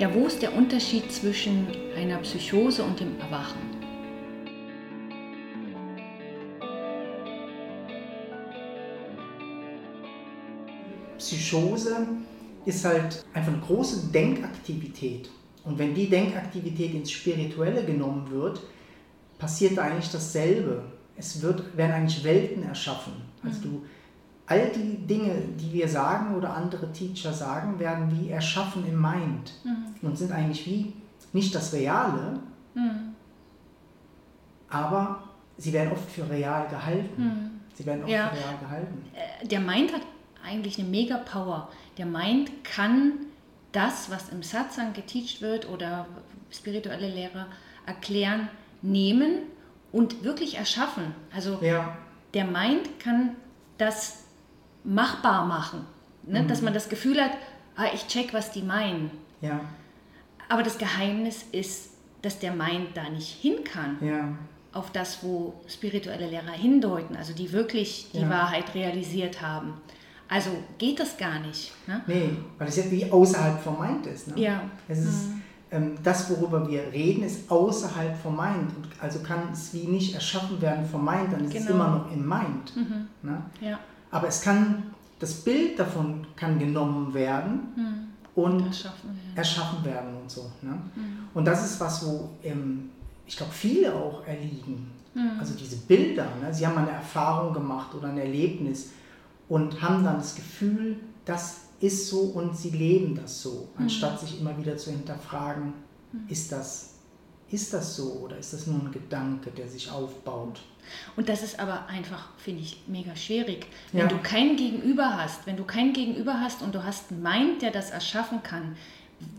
Ja, wo ist der Unterschied zwischen einer Psychose und dem Erwachen? Psychose ist halt einfach eine große Denkaktivität. Und wenn die Denkaktivität ins Spirituelle genommen wird, passiert eigentlich dasselbe. Es wird, werden eigentlich Welten erschaffen. Also du, all die Dinge, die wir sagen oder andere Teacher sagen, werden wie erschaffen im Mind mhm. und sind eigentlich wie nicht das Reale, mhm. aber sie werden oft für real gehalten. Mhm. Sie werden oft ja. für real gehalten. Äh, der Mind hat eigentlich eine mega Power. Der Mind kann das, was im Satsang geteacht wird oder spirituelle Lehrer erklären, nehmen und wirklich erschaffen. Also ja. der Mind kann das machbar machen. Ne? Mhm. Dass man das Gefühl hat, ah, ich check, was die meinen. Ja. Aber das Geheimnis ist, dass der Mind da nicht hin kann. Ja. Auf das, wo spirituelle Lehrer hindeuten, also die wirklich die ja. Wahrheit realisiert haben. Also geht das gar nicht. Ne? Nee, weil es ja wie außerhalb vom Mind ist. Ne? Ja. Es ist, mhm. ähm, das, worüber wir reden, ist außerhalb vom Mind. Und also kann es wie nicht erschaffen werden vom Mind, dann ist genau. es immer noch im Mind. Mhm. Ne? Ja. Aber es kann, das Bild davon kann genommen werden mhm. und erschaffen werden. erschaffen werden und so. Ne? Mhm. Und das ist was, wo ähm, ich glaube, viele auch erliegen. Mhm. Also diese Bilder, ne? sie haben eine Erfahrung gemacht oder ein Erlebnis und haben dann das Gefühl, das ist so und sie leben das so, anstatt sich immer wieder zu hinterfragen, mhm. ist, das, ist das so oder ist das nur ein Gedanke, der sich aufbaut. Und das ist aber einfach, finde ich, mega schwierig. Wenn ja. du kein Gegenüber hast, wenn du kein Gegenüber hast und du hast einen Mind, der das erschaffen kann,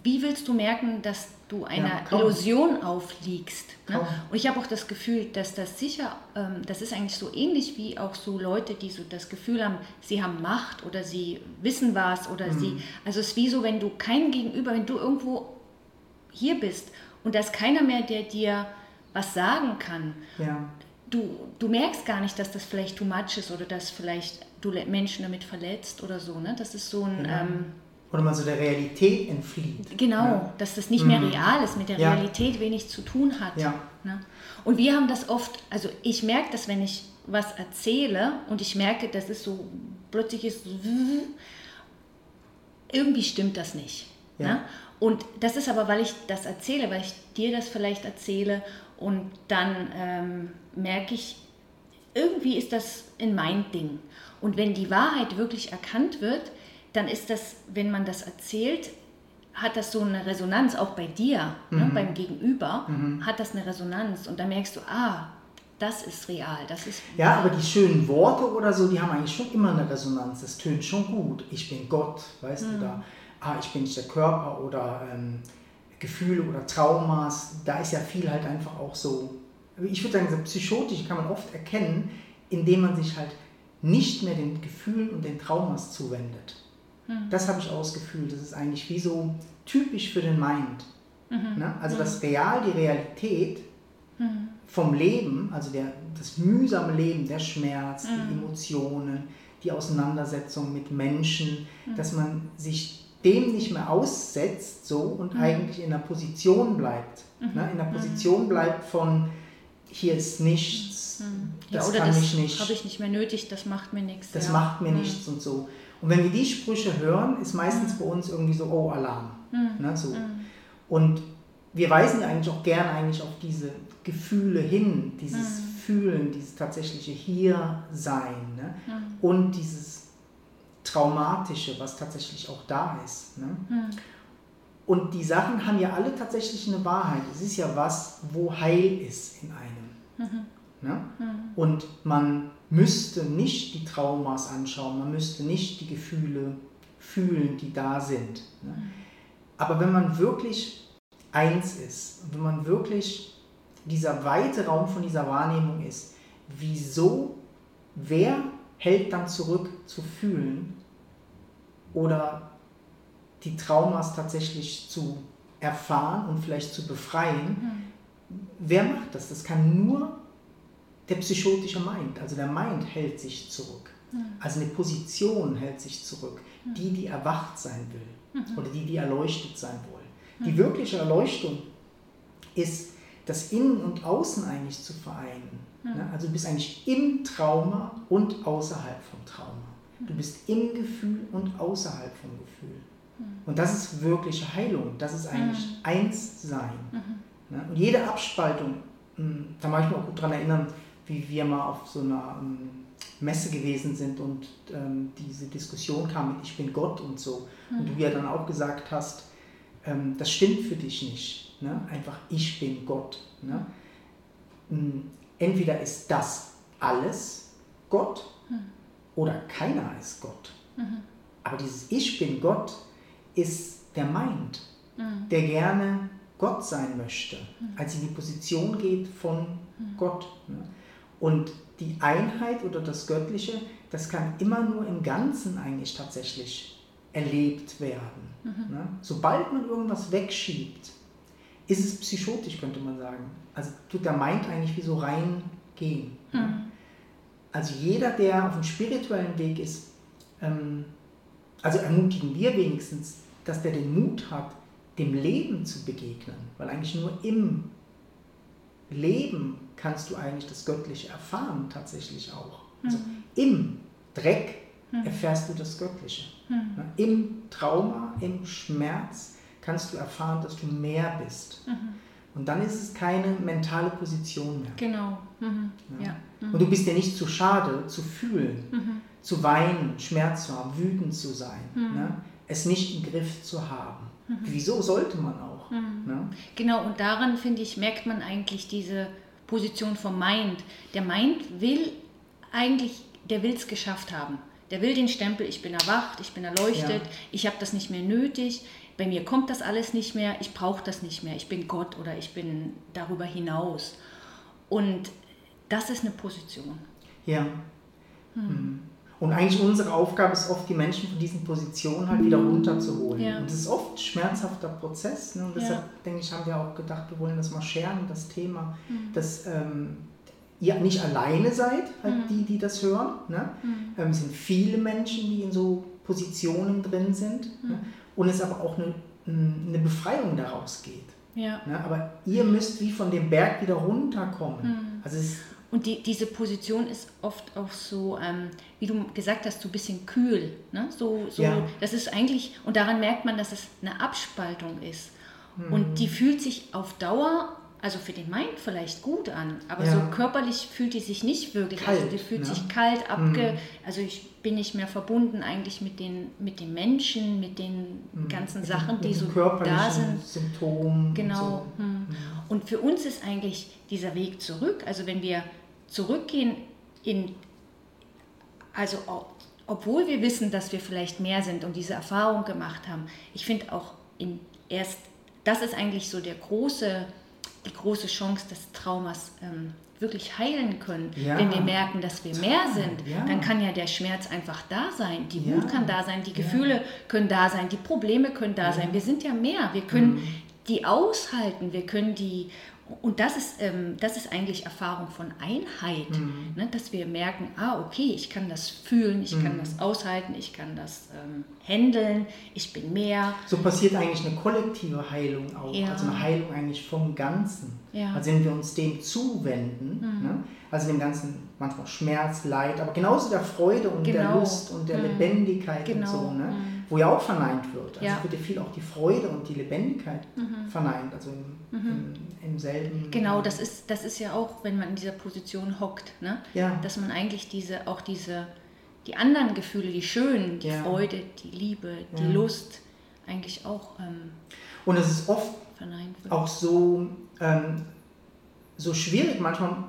wie willst du merken, dass du einer ja, Illusion aufliegst? Ne? Und ich habe auch das Gefühl, dass das sicher, ähm, das ist eigentlich so ähnlich wie auch so Leute, die so das Gefühl haben, sie haben Macht oder sie wissen was oder mhm. sie, also es ist wie so, wenn du kein Gegenüber, wenn du irgendwo hier bist und da ist keiner mehr, der dir was sagen kann. Ja. Du, du merkst gar nicht, dass das vielleicht too much ist oder dass vielleicht du Menschen damit verletzt oder so. Ne? Das ist so ein... Ja. Ähm, oder man so der Realität entflieht. Genau, ja. dass das nicht mehr mhm. real ist, mit der ja. Realität wenig zu tun hat. Ja. Ne? Und wir haben das oft, also ich merke das, wenn ich was erzähle und ich merke, das ist so, plötzlich ist irgendwie stimmt das nicht. Ne? Und das ist aber, weil ich das erzähle, weil ich dir das vielleicht erzähle und dann ähm, merke ich, irgendwie ist das in mein Ding. Und wenn die Wahrheit wirklich erkannt wird, dann ist das, wenn man das erzählt, hat das so eine Resonanz, auch bei dir, ne, mhm. ne, beim Gegenüber, mhm. hat das eine Resonanz und dann merkst du, ah, das ist real, das ist. Ja, aber die schönen Worte oder so, die haben eigentlich schon immer eine Resonanz. Das tönt schon gut. Ich bin Gott, weißt mhm. du da. Ah, ich bin nicht der Körper oder ähm, Gefühle oder Traumas. Da ist ja viel halt einfach auch so. Ich würde sagen, so psychotisch kann man oft erkennen, indem man sich halt nicht mehr den Gefühlen und den Traumas zuwendet. Mhm. Das habe ich ausgefühlt. Das ist eigentlich wie so typisch für den Mind. Mhm. Ne? Also das mhm. Real, die Realität mhm. vom Leben, also der, das mühsame Leben, der Schmerz, die mhm. Emotionen, die Auseinandersetzung mit Menschen, dass man sich dem nicht mehr aussetzt so und eigentlich in der Position bleibt. Ne? In der Position bleibt von hier ist nichts, das ja, oder kann das ich nicht. habe ich nicht mehr nötig, das macht mir nichts. Das ja. macht mir nichts und so. Und wenn wir die Sprüche hören, ist meistens bei uns irgendwie so, oh, Alarm. Mhm. Ne, so. Mhm. Und wir weisen ja eigentlich auch gerne eigentlich auf diese Gefühle hin, dieses mhm. Fühlen, dieses tatsächliche Hier-Sein ne? Mhm. und dieses Traumatische, was tatsächlich auch da ist. Ne? Mhm. Und die Sachen haben ja alle tatsächlich eine Wahrheit. Es ist ja was, wo Heil ist in einem. Mhm. Ne? Und man müsste nicht die Traumas anschauen, man müsste nicht die Gefühle fühlen, die da sind. Ne? Aber wenn man wirklich eins ist, wenn man wirklich dieser weite Raum von dieser Wahrnehmung ist, wieso, wer hält dann zurück zu fühlen oder die Traumas tatsächlich zu erfahren und vielleicht zu befreien? Mhm. Wer macht das? Das kann nur der psychotische Mind, also der Mind hält sich zurück. Mhm. Also eine Position hält sich zurück, mhm. die, die erwacht sein will mhm. oder die, die erleuchtet sein wollen. Die wirkliche Erleuchtung ist, das Innen und Außen eigentlich zu vereinen. Ne? Also du bist eigentlich im Trauma und außerhalb vom Trauma. Du bist im Gefühl und außerhalb vom Gefühl. Und das ist wirkliche Heilung. Das ist eigentlich mhm. eins sein. Mhm. Ne? Und jede Abspaltung, hm, da mag ich mich auch gut daran erinnern, wie wir mal auf so einer hm, Messe gewesen sind und ähm, diese Diskussion kam mit Ich bin Gott und so. Mhm. Und du ja dann auch gesagt hast, ähm, das stimmt für dich nicht. Ne? Einfach ich bin Gott. Ne? Hm, entweder ist das alles Gott mhm. Oder keiner ist Gott. Mhm. Aber dieses Ich bin Gott ist der Mind, mhm. der gerne Gott sein möchte, mhm. als in die Position geht von mhm. Gott. Ne? Und die Einheit oder das Göttliche, das kann immer nur im Ganzen eigentlich tatsächlich erlebt werden. Mhm. Ne? Sobald man irgendwas wegschiebt, ist es psychotisch, könnte man sagen. Also tut der Mind eigentlich wie so reingehen. Ne? Mhm. Also jeder, der auf dem spirituellen Weg ist, ähm, also ermutigen wir wenigstens, dass der den Mut hat, dem Leben zu begegnen. Weil eigentlich nur im Leben kannst du eigentlich das Göttliche erfahren, tatsächlich auch. Also mhm. im Dreck mhm. erfährst du das Göttliche. Mhm. Im Trauma, im Schmerz kannst du erfahren, dass du mehr bist. Mhm. Und dann ist es keine mentale Position mehr. Genau. Mhm. Ja. ja. Mhm. Und du bist dir nicht zu schade, zu fühlen, mhm. zu weinen, Schmerz zu haben, wütend zu sein, ne? es nicht im Griff zu haben. Wieso sollte man auch? Ne? Genau, und daran, finde ich, merkt man eigentlich diese Position vom Mind. Der Mind will eigentlich, der will es geschafft haben. Der will den Stempel, ich bin erwacht, ich bin erleuchtet, ja. ich habe das nicht mehr nötig, bei mir kommt das alles nicht mehr, ich brauche das nicht mehr, ich bin Gott oder ich bin darüber hinaus. Und das ist eine Position. Ja. Hm. Mhm. Und eigentlich unsere Aufgabe ist oft, die Menschen von diesen Positionen halt wieder runterzuholen. Ja. Und das ist oft ein schmerzhafter Prozess. Ne? Und deshalb, ja. denke ich, haben wir auch gedacht, wir wollen das mal scheren, das Thema, mhm. dass ähm, ihr nicht alleine seid, halt mhm. die, die das hören. Ne? Mhm. Ähm, es sind viele Menschen, die in so Positionen drin sind. Ne? Und es aber auch eine, eine Befreiung daraus geht. Ja. Ne? Aber ihr müsst wie von dem Berg wieder runterkommen. Also es und die, diese Position ist oft auch so, ähm, wie du gesagt hast, so ein bisschen kühl. Ne? So, so, ja. Das ist eigentlich, und daran merkt man, dass es eine Abspaltung ist. Mhm. Und die fühlt sich auf Dauer, also für den Mind vielleicht gut an, aber ja. so körperlich fühlt die sich nicht wirklich. Also kalt, also die fühlt ne? sich kalt, abge. Mhm. Also ich bin nicht mehr verbunden eigentlich mit den, mit den Menschen, mit den mhm. ganzen mit Sachen, den, die so da sind. Symptomen. Genau. Und, so. Mhm. und für uns ist eigentlich dieser Weg zurück, also wenn wir zurückgehen in, also obwohl wir wissen, dass wir vielleicht mehr sind und diese Erfahrung gemacht haben, ich finde auch in erst, das ist eigentlich so der große, die große Chance des Traumas ähm, wirklich heilen können. Ja. Wenn wir merken, dass wir mehr sind, ja. dann kann ja der Schmerz einfach da sein, die Wut kann da sein, die Gefühle können da sein, die Probleme können da sein. Wir sind ja mehr, wir können mhm. die aushalten, wir können die und das ist, ähm, das ist eigentlich Erfahrung von Einheit, mhm. ne? dass wir merken, ah, okay, ich kann das fühlen, ich mhm. kann das aushalten, ich kann das ähm, handeln, ich bin mehr. So passiert eigentlich eine kollektive Heilung auch, ja. also eine Heilung eigentlich vom Ganzen. Ja. Also wenn wir uns dem zuwenden, mhm. ne? also dem ganzen manchmal Schmerz, Leid, aber genauso der Freude und genau. der Lust und der mhm. Lebendigkeit genau. und so. Ne? Wo ja auch verneint wird. Also ja. wird ja viel auch die Freude und die Lebendigkeit mhm. verneint, also im, mhm. im, im, selben. Genau, das ist, das ist ja auch, wenn man in dieser Position hockt, ne? ja. dass man eigentlich diese, auch diese, die anderen Gefühle, die schönen, die ja. Freude, die Liebe, die ja. Lust, eigentlich auch. Ähm, und es ist oft auch so, ähm, so schwierig, manchmal mh,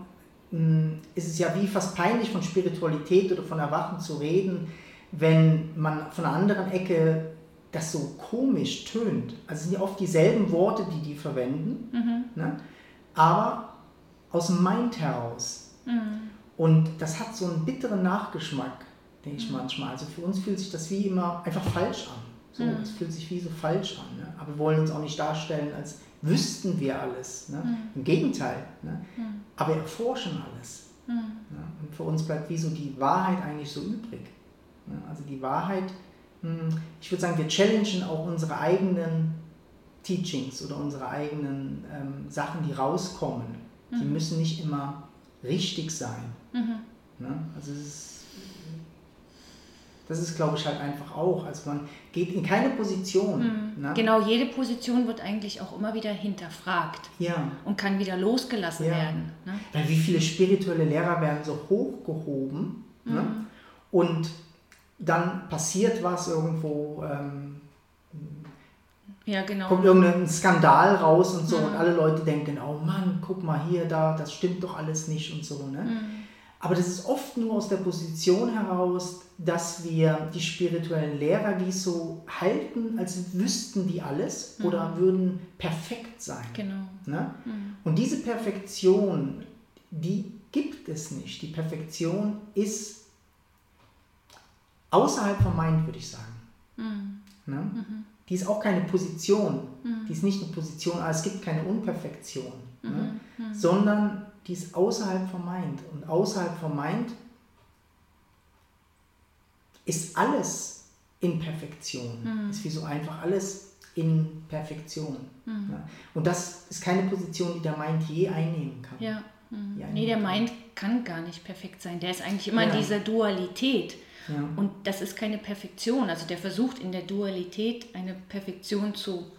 hm, ist es ja wie fast peinlich von Spiritualität oder von Erwachen zu reden, wenn man von einer anderen Ecke das so komisch tönt. Also es sind ja oft dieselben Worte, die die verwenden, mhm. ne? aber aus dem Mind heraus. Mhm. Und das hat so einen bitteren Nachgeschmack, denke ich mhm. manchmal. Also für uns fühlt sich das wie immer einfach falsch an. So, mhm. Es fühlt sich wie so falsch an. Ne? Aber wir wollen uns auch nicht darstellen, als wüssten wir alles. Ne? Mhm. Im Gegenteil. Ne? Aber wir erforschen alles. Ne? Und für uns bleibt wie so die Wahrheit eigentlich so übrig. Also die Wahrheit, hm, ich würde sagen, wir challengen auch unsere eigenen Teachings oder unsere eigenen ähm, Sachen, die rauskommen, mhm. die müssen nicht immer richtig sein. Mhm. Ne? Also ist das ist, glaube ich, halt einfach auch. Also man geht in keine Position. Mhm. Ne? Genau, jede Position wird eigentlich auch immer wieder hinterfragt ja. und kann wieder losgelassen ja. werden. Ne? Weil wie viele spirituelle Lehrer werden so hochgehoben ne? mhm. ne? und dann passiert was irgendwo. Ähm, ja, genau. Kommt irgendein Skandal raus und so mhm. und alle Leute denken, oh Mann, guck mal hier, da, das stimmt doch alles nicht und so. Ne? Mhm. Aber das ist oft nur aus der Position heraus, dass wir die spirituellen Lehrer wie so halten, als wüssten die alles mhm. oder würden perfekt sein. Genau. Ne? Mhm. Und diese Perfektion, die gibt es nicht. Die Perfektion ist außerhalb vom Mind, würde ich sagen. Mhm. Ne? Mhm. Die ist auch keine Position. Mhm. Die ist nicht eine Position, aber es gibt keine Unperfektion. Ne? Mhm. Sondern die ist außerhalb vom Mind. Und außerhalb vom Mind ist alles in Perfektion. Mhm. Ist wie so einfach alles in Perfektion. Mhm. Ja. Und das ist keine Position, die der Mind je einnehmen kann. Ja. Mhm. Nee, der Mind kann gar nicht perfekt sein. Der ist eigentlich immer ja. in dieser Dualität. Ja. Und das ist keine Perfektion. Also der versucht in der Dualität eine Perfektion zu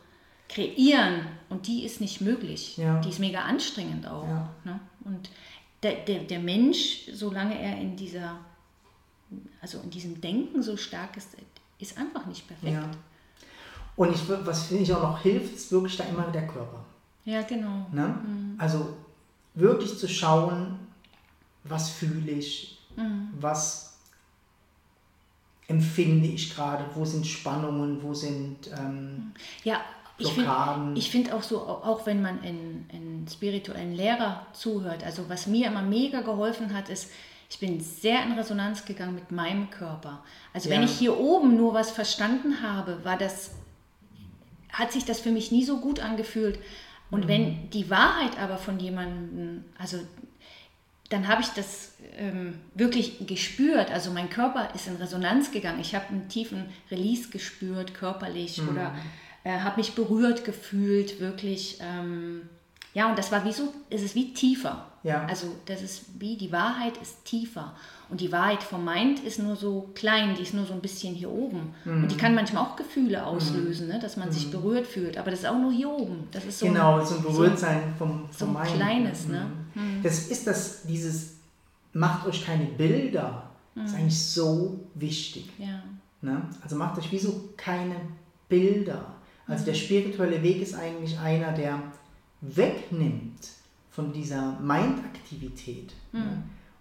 kreieren und die ist nicht möglich. Ja. Die ist mega anstrengend auch. Ja. Ne? Und der, der, der Mensch, solange er in dieser, also in diesem Denken so stark ist, ist einfach nicht perfekt. Ja. Und ich, was finde ich auch noch hilft, ist wirklich da immer der Körper. Ja, genau. Ne? Mhm. Also wirklich zu schauen, was fühle ich, mhm. was empfinde ich gerade, wo sind Spannungen, wo sind... Ähm, ja, ich finde find auch so, auch wenn man in, in spirituellen Lehrer zuhört, also was mir immer mega geholfen hat, ist, ich bin sehr in Resonanz gegangen mit meinem Körper. Also ja. wenn ich hier oben nur was verstanden habe, war das, hat sich das für mich nie so gut angefühlt. Und mhm. wenn die Wahrheit aber von jemandem, also dann habe ich das ähm, wirklich gespürt. Also mein Körper ist in Resonanz gegangen. Ich habe einen tiefen Release gespürt, körperlich mhm. oder äh, habe mich berührt gefühlt, wirklich. Ähm, ja, und das war wie so, es ist wie tiefer. Ja. Also das ist wie, die Wahrheit ist tiefer. Und die Wahrheit vom Mind ist nur so klein, die ist nur so ein bisschen hier oben. Mhm. Und die kann manchmal auch Gefühle mhm. auslösen, mhm. ne, dass man mhm. sich berührt fühlt. Aber das ist auch nur hier oben. Das ist so genau, ein, so ein Berührtsein so, vom, vom so ein Mind. kleines. Ne? Mhm. Mhm. Das ist das, dieses, macht euch keine Bilder. Das ist eigentlich so wichtig. Ja. Ne? Also macht euch wie so keine Bilder. Also der spirituelle Weg ist eigentlich einer, der wegnimmt von dieser Mind-Aktivität. Mhm. Ja,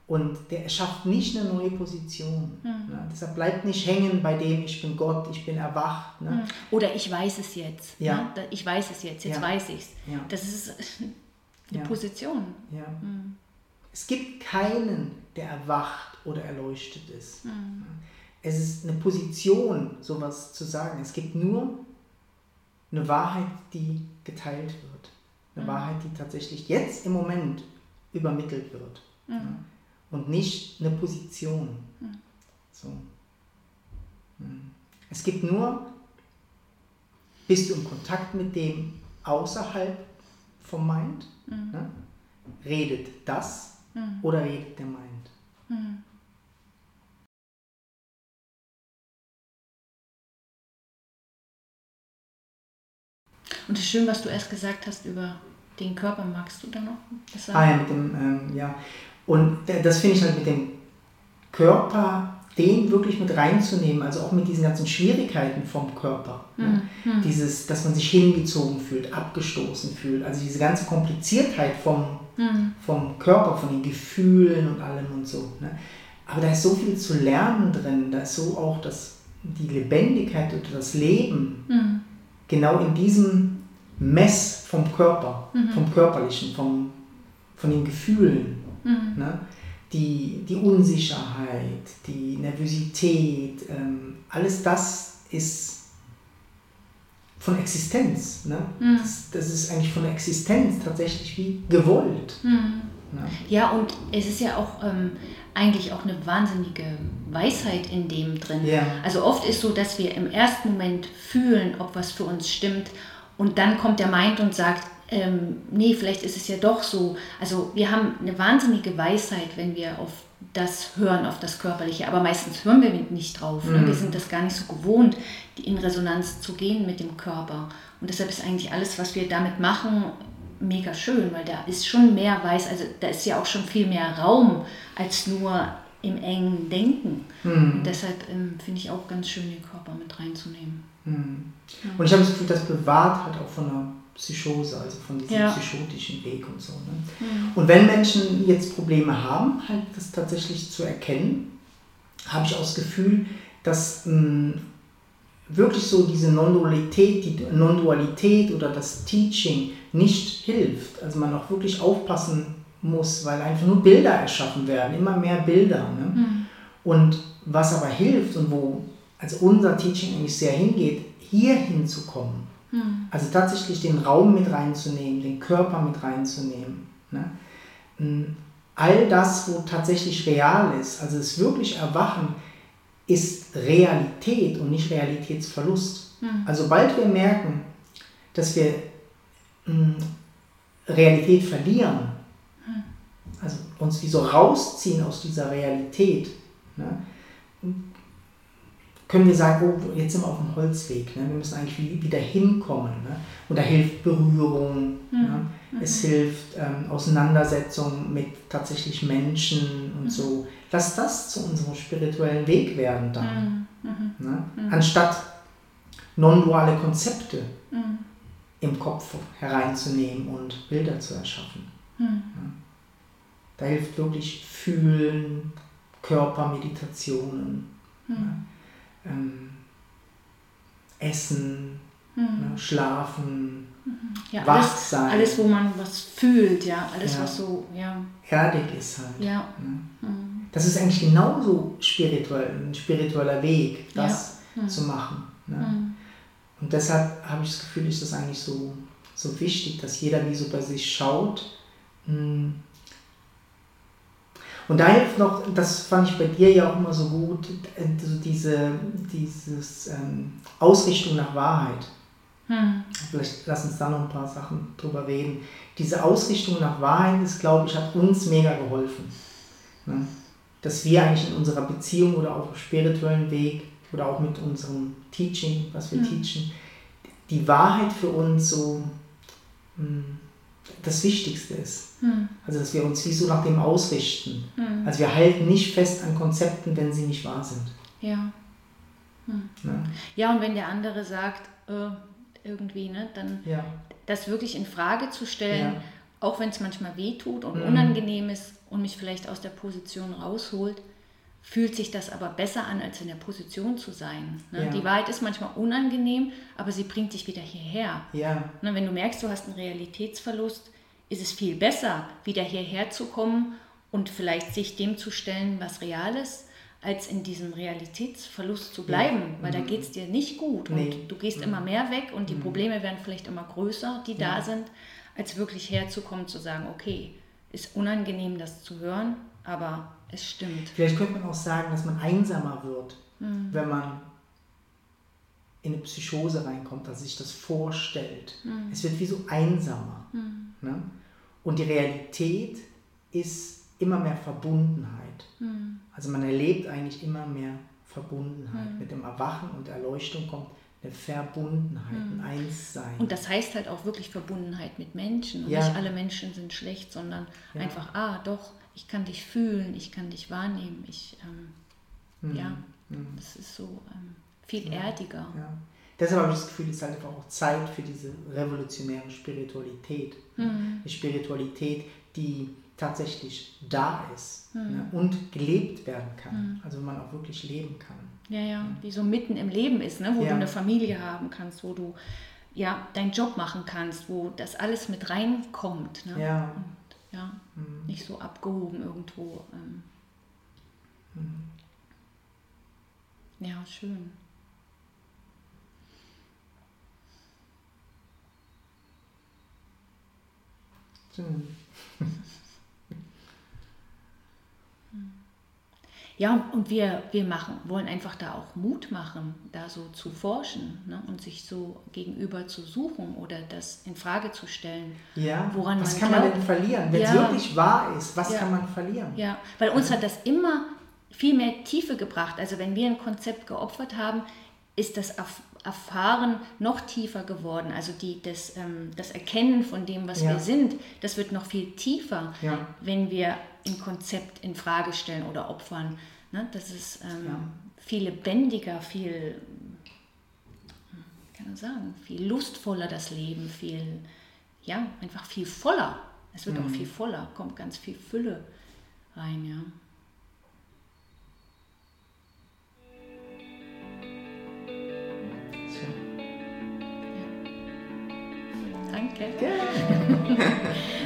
und der schafft nicht eine neue Position. Mhm. Ja, deshalb bleibt nicht hängen bei dem, ich bin Gott, ich bin erwacht. Ne? Mhm. Oder ich weiß es jetzt. Ja. Ne? Ich weiß es jetzt, jetzt ja. weiß ich es. Ja. Das ist eine Position. Ja. Mhm. Es gibt keinen, der erwacht oder erleuchtet ist. Mhm. Es ist eine Position, sowas zu sagen. Es gibt nur eine Wahrheit, die geteilt wird. Eine mhm. Wahrheit, die tatsächlich jetzt im Moment übermittelt wird. Mhm. Ja? Und nicht eine Position. Mhm. So. Mhm. Es gibt nur, bist du in Kontakt mit dem außerhalb vom Mind? Ne? Redet das mhm. oder redet der Mind? Mhm. Und das ist schön, was du erst gesagt hast über den Körper. Magst du da noch? Ah ja, mit dem, ähm, ja. Und das finde ich halt mit dem Körper, den wirklich mit reinzunehmen, also auch mit diesen ganzen Schwierigkeiten vom Körper. Ne? Hm. Dieses, dass man sich hingezogen fühlt, abgestoßen fühlt. Also diese ganze Kompliziertheit vom, mhm. vom Körper, von den Gefühlen und allem und so. Ne? Aber da ist so viel zu lernen drin, da ist so auch das, die Lebendigkeit oder das Leben. Mhm genau in diesem Mess vom Körper, mhm. vom Körperlichen, vom, von den Gefühlen. Mhm. Ne? Die, die Unsicherheit, die Nervosität, ähm, alles das ist von Existenz. Ne? Mhm. Das, das, ist eigentlich von Existenz tatsächlich wie gewollt. Mhm. Ne? Ja, und es ist ja auch ähm, eigentlich auch eine wahnsinnige Weisheit in dem drin. Ja. Also oft ist so, dass wir im ersten Moment fühlen, ob was für uns stimmt Und dann kommt der Mind und sagt, ähm, nee, vielleicht ist es ja doch so. Also wir haben eine wahnsinnige Weisheit, wenn wir auf das hören, auf das Körperliche. Aber meistens hören wir nicht drauf. Mhm. Ne? Wir sind das gar nicht so gewohnt, in Resonanz zu gehen mit dem Körper. Und deshalb ist eigentlich alles, was wir damit machen, mega schön, weil da ist schon mehr Weiß, also da ist ja auch schon viel mehr Raum als nur im engen Denken. Mhm. Deshalb ähm, finde ich auch ganz schön, den Körper mit reinzunehmen. Mhm. Ja. Und ich habe das Gefühl, das bewahrt halt auch von einer Psychose, also von diesem ja. psychotischen Weg und so. Ne? Mhm. Und wenn Menschen jetzt Probleme haben, halt das tatsächlich zu erkennen, habe ich auch das Gefühl, dass mh, hm, wirklich so diese Non-Dualität, die Non-Dualität oder das Teaching nicht hilft. Also man auch wirklich aufpassen muss, weil einfach nur Bilder erschaffen werden, immer mehr Bilder. Ne? Mhm. Und was aber hilft und wo also unser Teaching eigentlich sehr hingeht, hier hinzukommen. Mhm. Also tatsächlich den Raum mit reinzunehmen, den Körper mit reinzunehmen. Ne? Hm, all das, wo tatsächlich real ist, also das wirklich Erwachen, ist Realität und nicht Realitätsverlust. Mhm. Also sobald wir merken, dass wir mh, hm, Realität verlieren, mhm. also uns wie so rausziehen aus dieser Realität, ne, können wir sagen, oh, jetzt sind wir auf dem Holzweg, ne? wir müssen eigentlich wieder hinkommen. Ne? Und da hilft Berührung, mhm. ne? es mhm. hilft ähm, Auseinandersetzung mit tatsächlich Menschen und mhm. so. Lass das zu unserem spirituellen Weg werden dann. Mhm. mhm. Ne? Mhm. Anstatt non-duale Konzepte im Kopf hereinzunehmen und Bilder zu erschaffen. Da hilft wirklich Fühlen, Körpermeditationen. Ne? Ähm, Essen, mhm. ne, Schlafen, mhm. ja, wach alles, sein. Alles, wo man was fühlt, ja, alles, ja. was so, ja. Erdig ist halt. Ja. Ne? Mhm. Das ist eigentlich genauso spirituell, ein spiritueller Weg, das ja. Mhm. zu machen. Ne? Mhm. Und deshalb habe ich das Gefühl, ist das eigentlich so, so wichtig, dass jeder wie so bei sich schaut, mh, hm, und da hilft noch, das fand ich bei dir ja auch immer so gut, also diese dieses, ähm, Ausrichtung nach Wahrheit. Hm. Vielleicht lass uns da noch ein paar Sachen drüber reden. Diese Ausrichtung nach Wahrheit ist, glaube ich, hat uns mega geholfen. Ne? Dass wir eigentlich in unserer Beziehung oder auch im spirituellen Weg oder auch mit unserem Teaching, was wir hm. teachen, die Wahrheit für uns so mh, hm, das Wichtigste ist. Hm. Also, dass wir uns wie so nach dem ausrichten. Hm. Also, wir halten nicht fest an Konzepten, wenn sie nicht wahr sind. Ja. Hm. Ja. ja, und wenn der andere sagt, äh, irgendwie, ne, dann ja. das wirklich in Frage zu stellen, ja. auch wenn es manchmal weh tut und mhm. unangenehm ist und mich vielleicht aus der Position rausholt, fühlt sich das aber besser an, als in der Position zu sein. Ne? Ja. Die Wahrheit ist manchmal unangenehm, aber sie bringt dich wieder hierher. Ja. Ne? Wenn du merkst, du hast einen Realitätsverlust, ist es viel besser, wieder hierher zu kommen und vielleicht sich dem zu stellen, was real ist, als in diesem Realitätsverlust zu bleiben, ja. weil mhm. da geht es dir nicht gut nee. und du gehst mhm. immer mehr weg und die mhm. Probleme werden vielleicht immer größer, die da sind, als wirklich herzukommen, zu sagen, okay, ist unangenehm, das zu hören, aber es stimmt. Vielleicht könnte man auch sagen, dass man einsamer wird, mhm. wenn man in eine Psychose reinkommt, dass sich das vorstellt. Mhm. Es wird wie so einsamer. Mhm. Ne? Und die Realität ist immer mehr Verbundenheit. Mhm. Also man erlebt eigentlich immer mehr Verbundenheit. Mhm. Mit dem Erwachen und Erleuchtung kommt eine Verbundenheit, ein mhm. Einssein. Und das heißt halt auch wirklich Verbundenheit mit Menschen. Und ja. nicht alle Menschen sind schlecht, sondern ja. einfach, ah, doch, ich kann dich fühlen, ich kann dich wahrnehmen. Ich, ähm, mhm. ja, mhm. das ist so ähm, viel erdiger. Ja. Deshalb habe ich das Gefühl, es ist halt einfach auch Zeit für diese revolutionäre Spiritualität. Mhm. Eine Spiritualität, die tatsächlich da ist mhm. ne, und gelebt werden kann. Mhm. Also man auch wirklich leben kann. Ja, ja, wie so mitten im Leben ist, ne? wo ja. du eine Familie haben kannst, wo du ja deinen Job machen kannst, wo das alles mit reinkommt. Ne? Ja. Und ja, mhm. nicht so abgehoben irgendwo. Ähm. Mhm. Ja, schön. ja, und wir, wir machen, wollen einfach da auch Mut machen, da so zu forschen ne? und sich so gegenüber zu suchen oder das in Frage zu stellen. Ja, woran was man kann glaubt. man denn verlieren? Wenn es wirklich wahr ist, was ja. kann man verlieren? Ja, weil uns hat das immer viel mehr Tiefe gebracht. Also wenn wir ein Konzept geopfert haben, ist das Erfahren noch tiefer geworden. Also die, das, ähm, das Erkennen von dem, was ja. wir sind, das wird noch viel tiefer, ja. wenn wir ein Konzept in Frage stellen oder opfern. Ne? Das ist ähm, ja. viel lebendiger, viel, kann man sagen, viel lustvoller das Leben, viel, ja, einfach viel voller. Es wird mhm. auch viel voller, kommt ganz viel Fülle rein, ja. Okay. Good.